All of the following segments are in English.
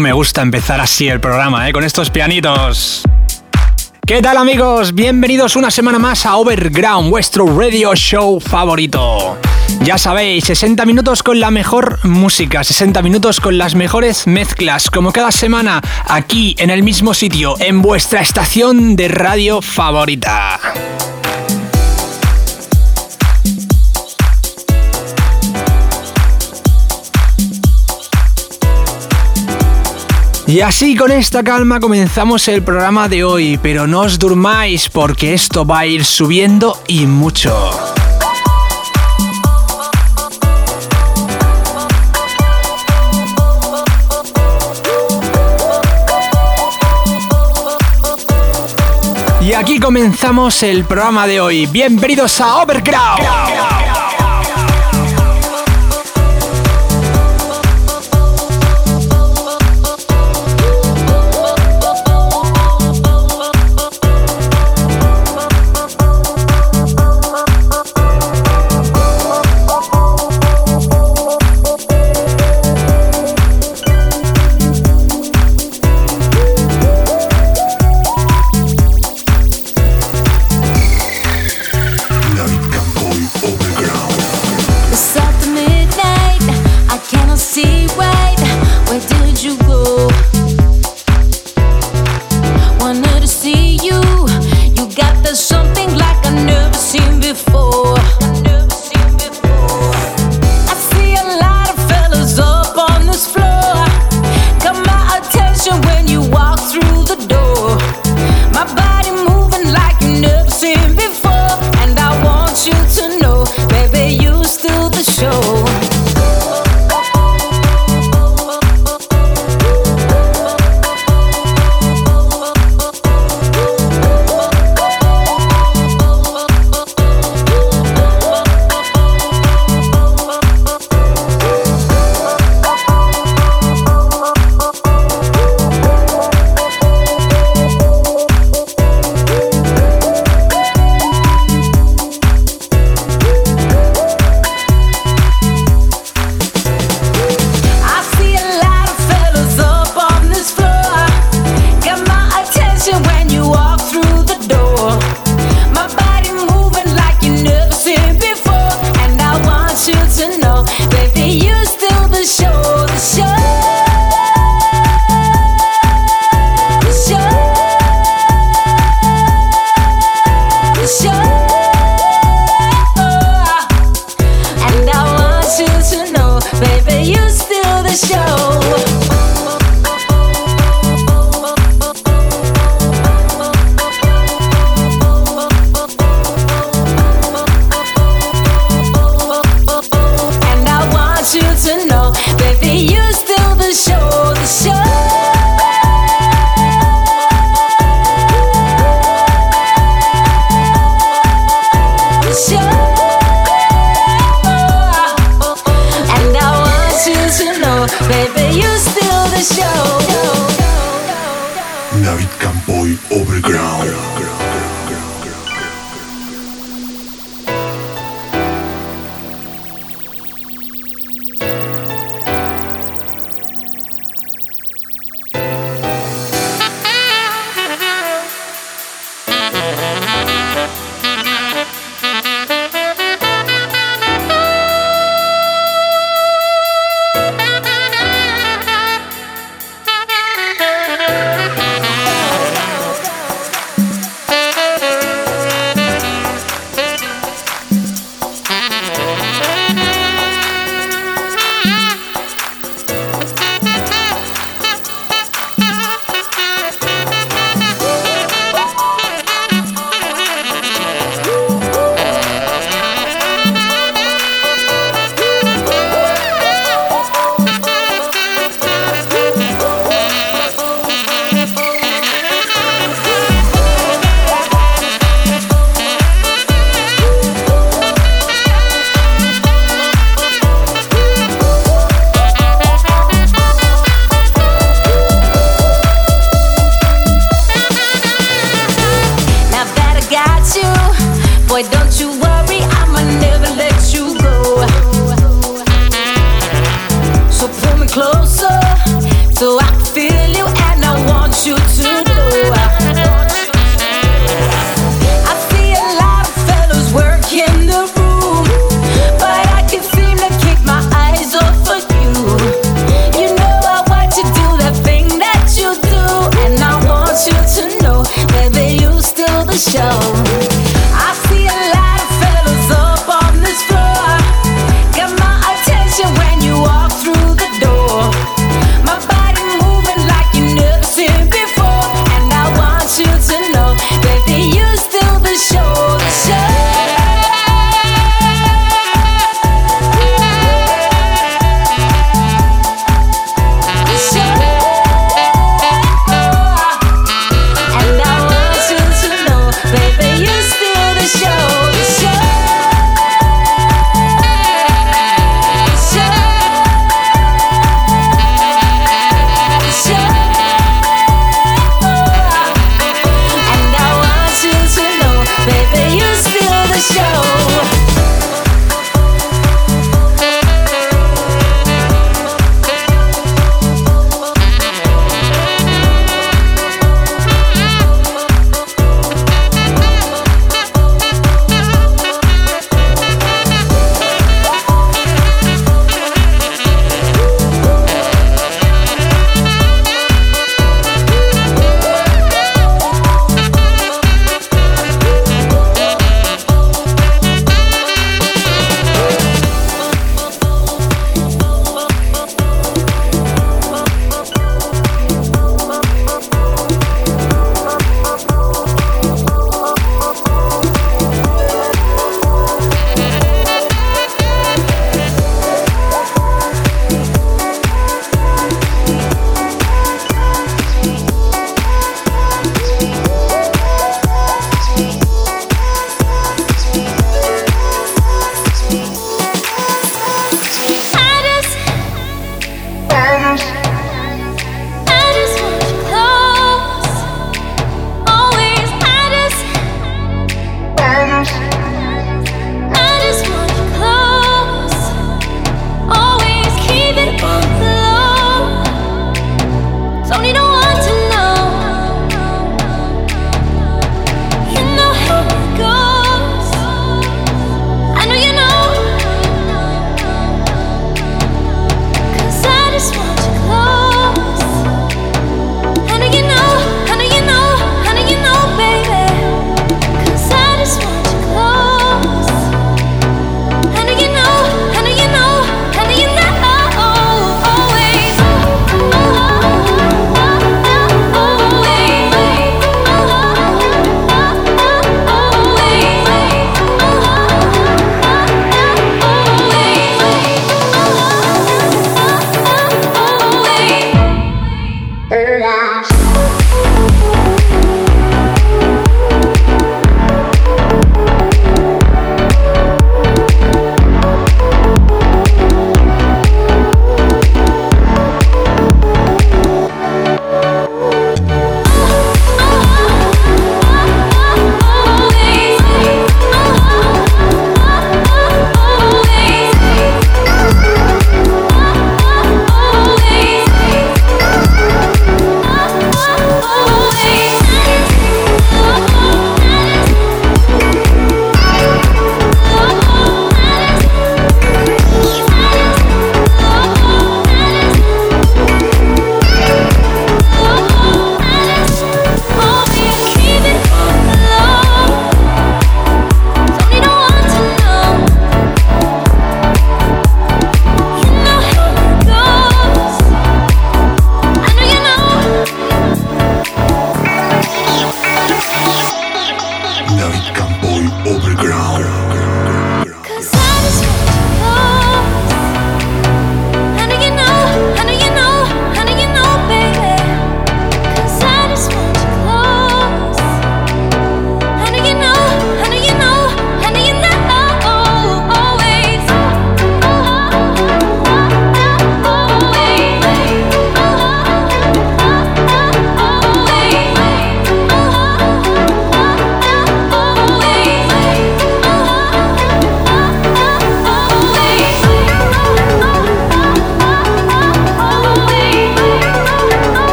Me gusta empezar así el programa, ¿eh? con estos pianitos. ¿Qué tal amigos? Bienvenidos una semana más a Overground, vuestro radio show favorito. Ya sabéis, 60 minutos con la mejor música, 60 minutos con las mejores mezclas, como cada semana, aquí en el mismo sitio, en vuestra estación de radio favorita. Y así con esta calma comenzamos el programa de hoy, pero no os durmáis porque esto va a ir subiendo y mucho. Y aquí comenzamos el programa de hoy. Bienvenidos a Overground.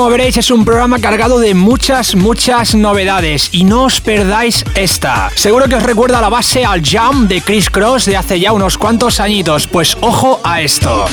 Como veréis, es un programa cargado de muchas, muchas novedades. Y no os perdáis esta. Seguro que os recuerda la base al Jam de Chris Cross de hace ya unos cuantos añitos. Pues ojo a esto.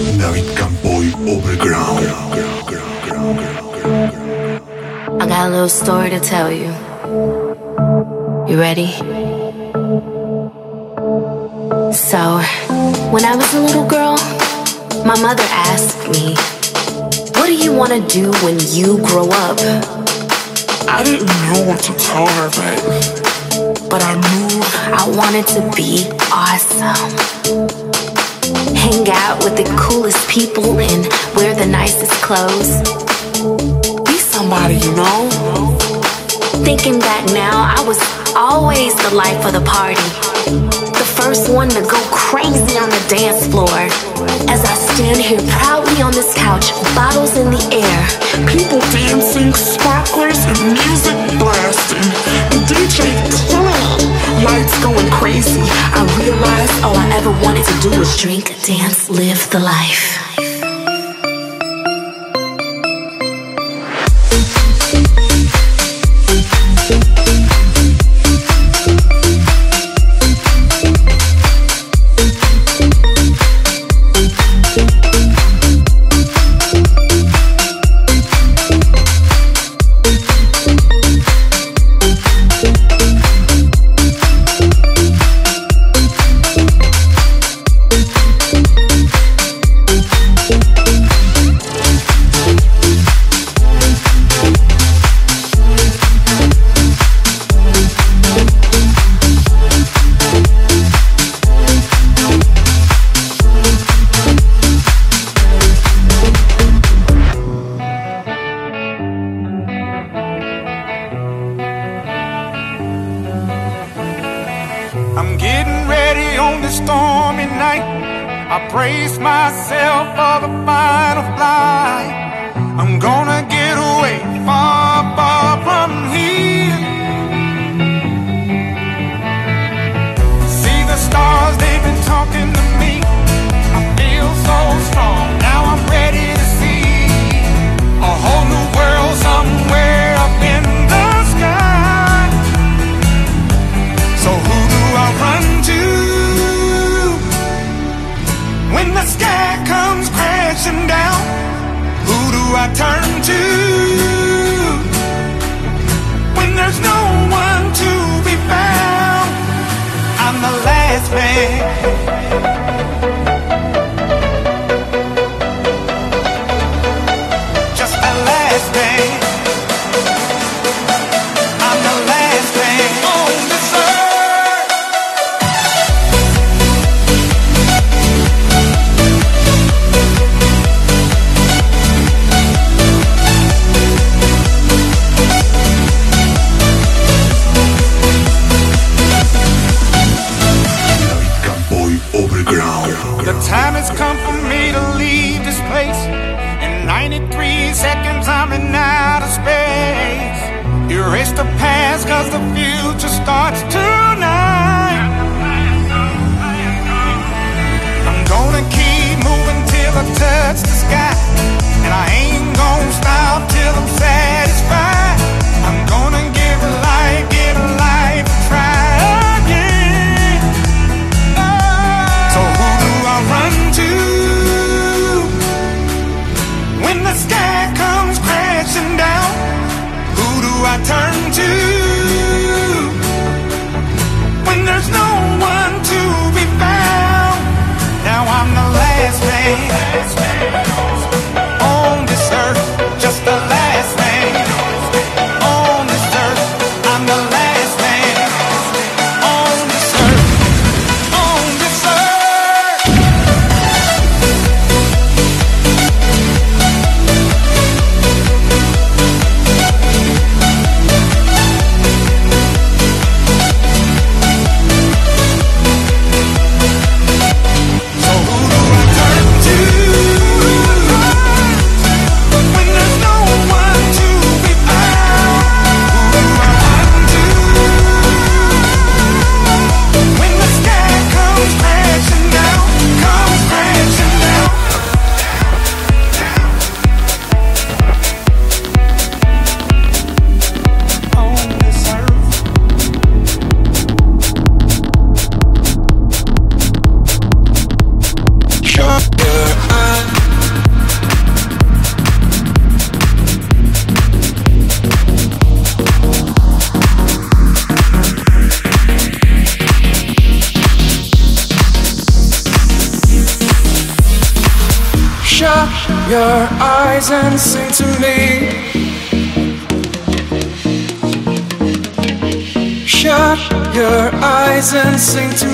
I got a little story to tell you. You ready? So, when I was a little girl, my mother asked me, What do you want to do when you grow up? I didn't know what to tell her, babe. But I knew I wanted to be awesome. Hang out with the coolest people and wear the nicest clothes. Be somebody, you know? Thinking back now, I was always the life of the party first one to go crazy on the dance floor. As I stand here proudly on this couch, bottles in the air, people dancing, sparklers, and music blasting, the DJ killing lights going crazy. I realized all I ever wanted to do was drink, dance, live the life. stormy night. I brace myself for the final flight. I'm gonna get away far, far from here. See the stars, they've been talking to me. I feel so strong, now I'm ready to see a whole new world somewhere. sky comes crashing down, who do I turn to? When there's no one to be found, I'm the last man. touch the sky. And I ain't gonna stop till I'm satisfied. I'm gonna give a life, give a life a try again. Oh, So who do I run to when the sky comes crashing down? Who do I turn to when there's no sing to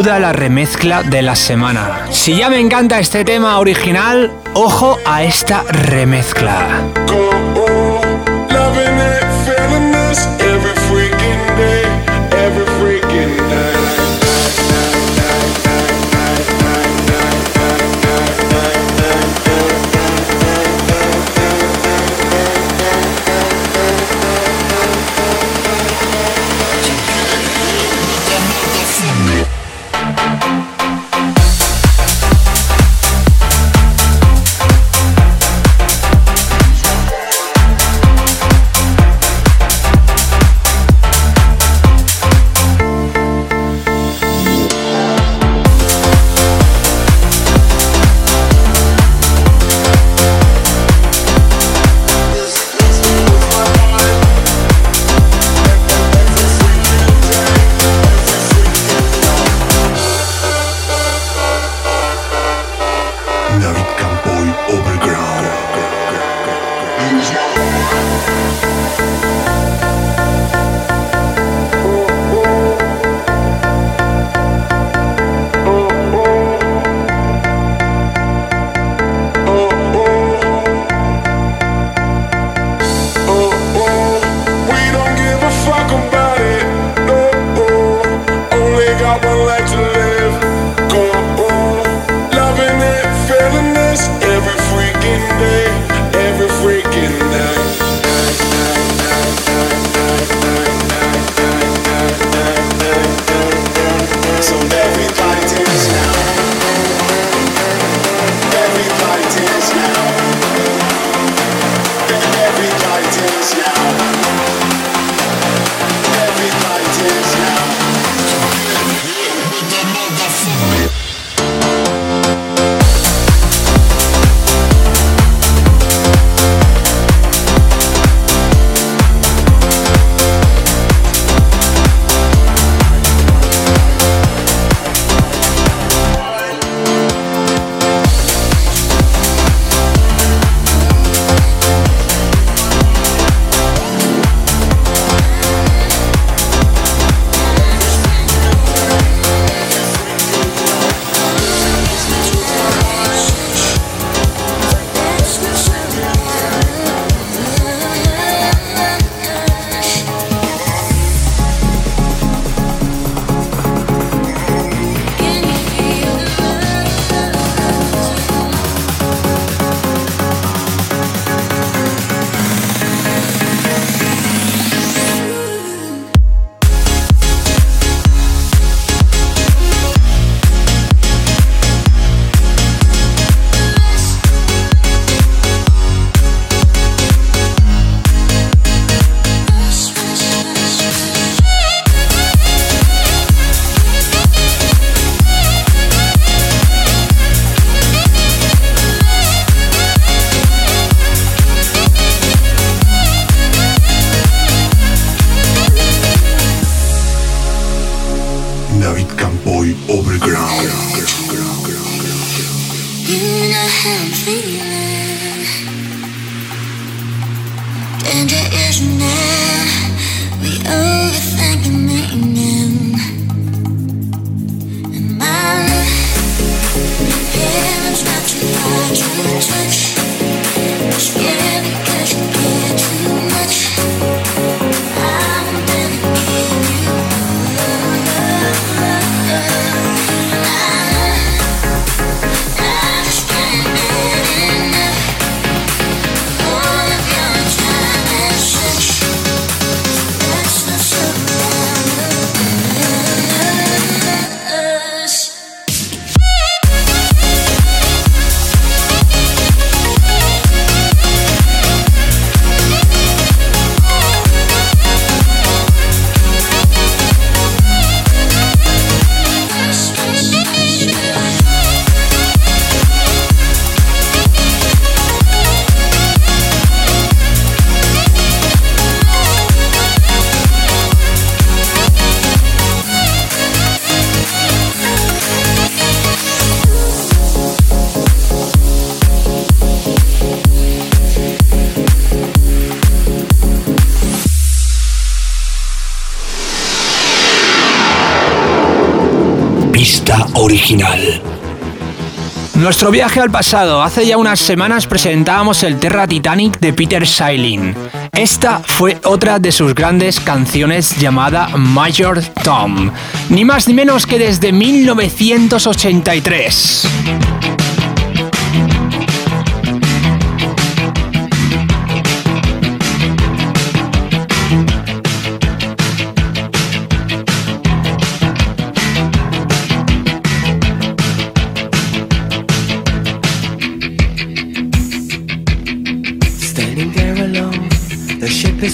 duda la remezcla de la semana. Si ya me encanta este tema original, ojo a esta remezcla. Nuestro viaje al pasado. Hace ya unas semanas presentábamos el Terra Titanic de Peter Sailing. Esta fue otra de sus grandes canciones llamada Major Tom. Ni más ni menos que desde 1983.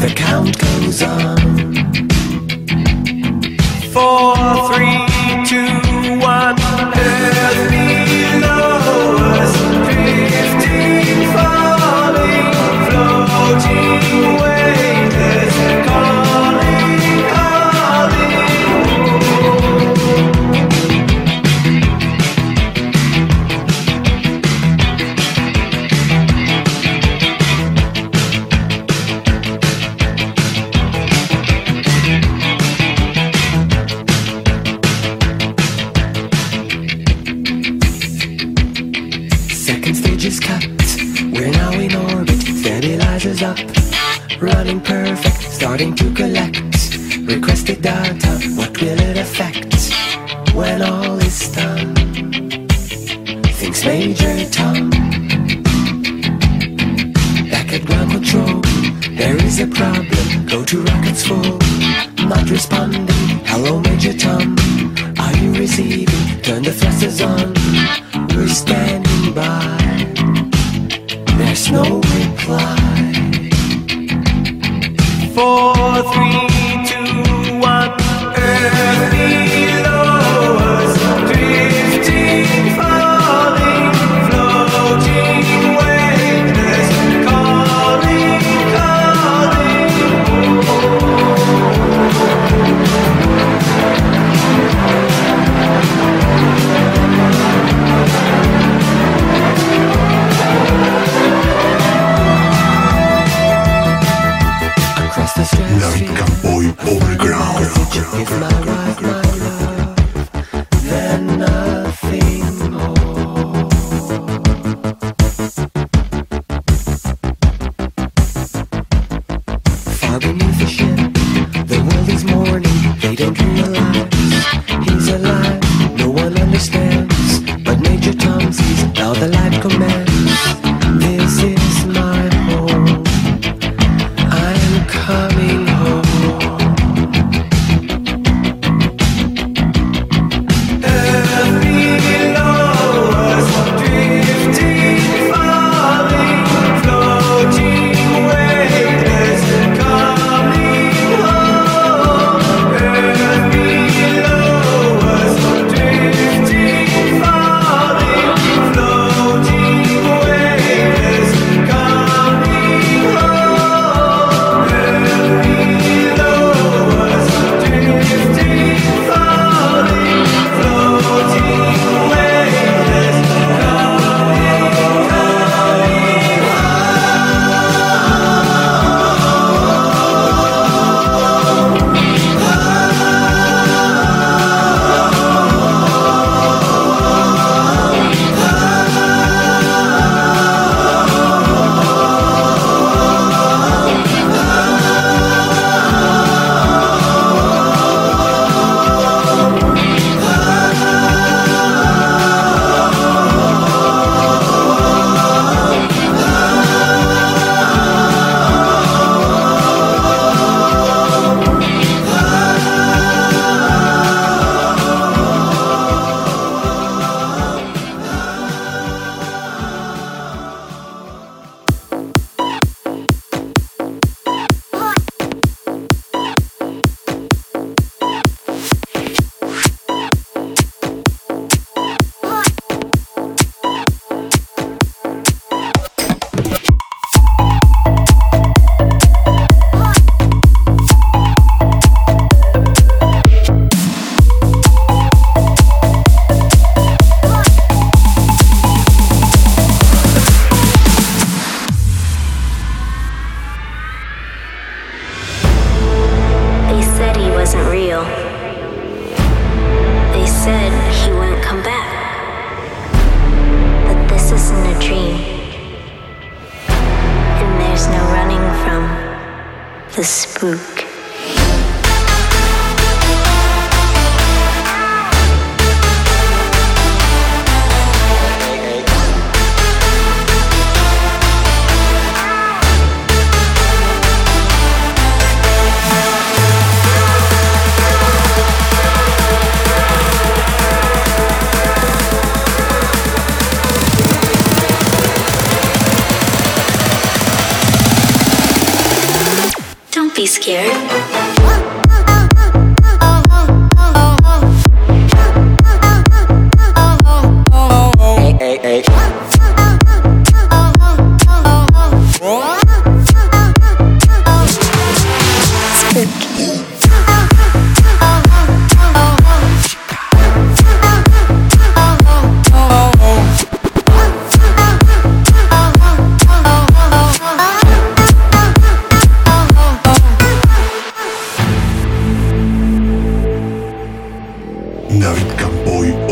The count goes on. Four, three, two, one. Earth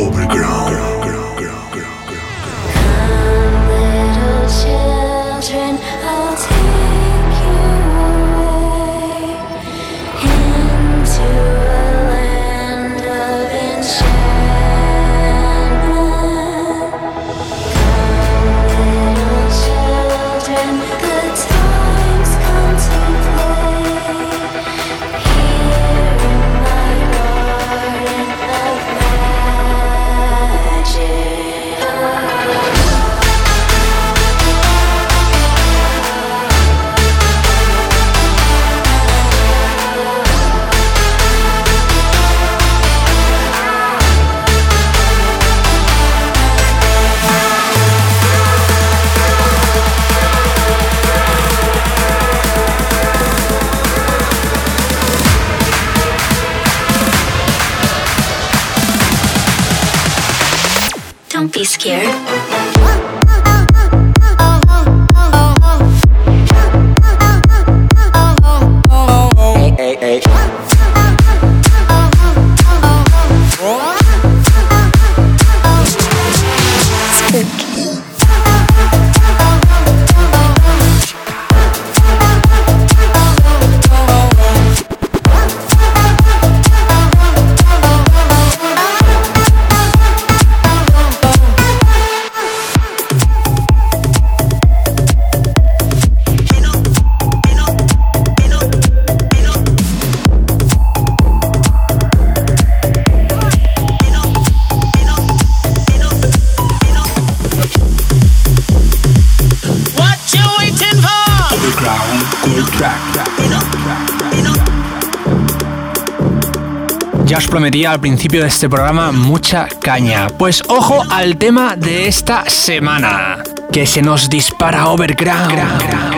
Overground. Ya os prometía al principio de este programa mucha caña. Pues ojo al tema de esta semana, que se nos dispara Overground.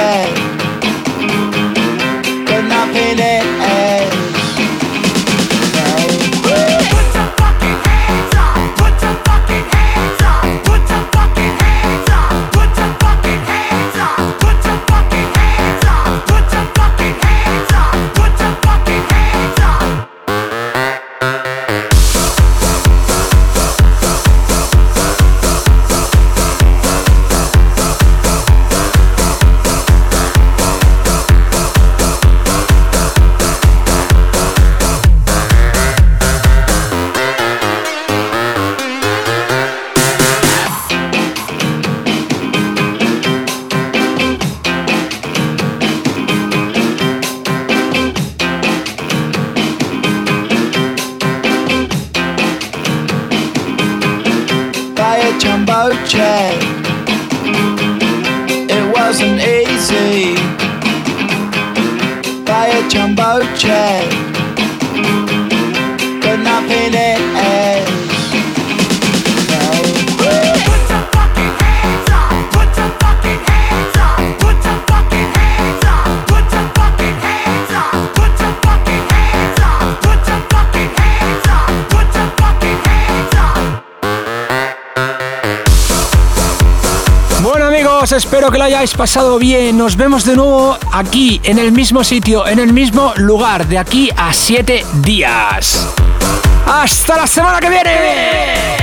Espero hayáis pasado bien. Nos vemos de nuevo aquí, en el mismo sitio, en el mismo lugar, de aquí a 7 días. ¡Hasta la semana que viene!